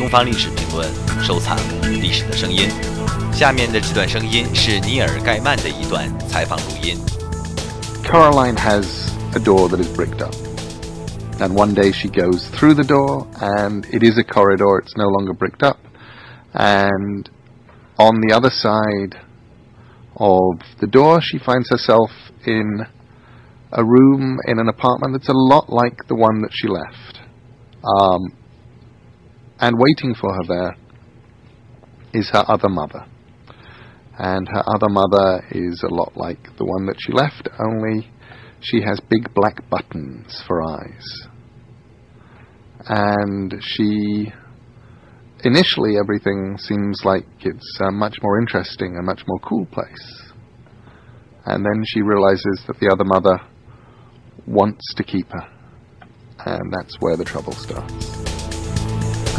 东方历史评论》，收藏历史的声音。下面的这段声音是尼尔·盖曼的一段采访录音。Coraline has a door that is bricked up, and one day she goes through the door, and it is a corridor. It's no longer bricked up, and on the other side of the door, she finds herself in a room in an apartment that's a lot like the one that she left. Um, and waiting for her there is her other mother. And her other mother is a lot like the one that she left, only she has big black buttons for eyes. And she. Initially, everything seems like it's a much more interesting, a much more cool place. And then she realizes that the other mother wants to keep her. And that's where the trouble starts.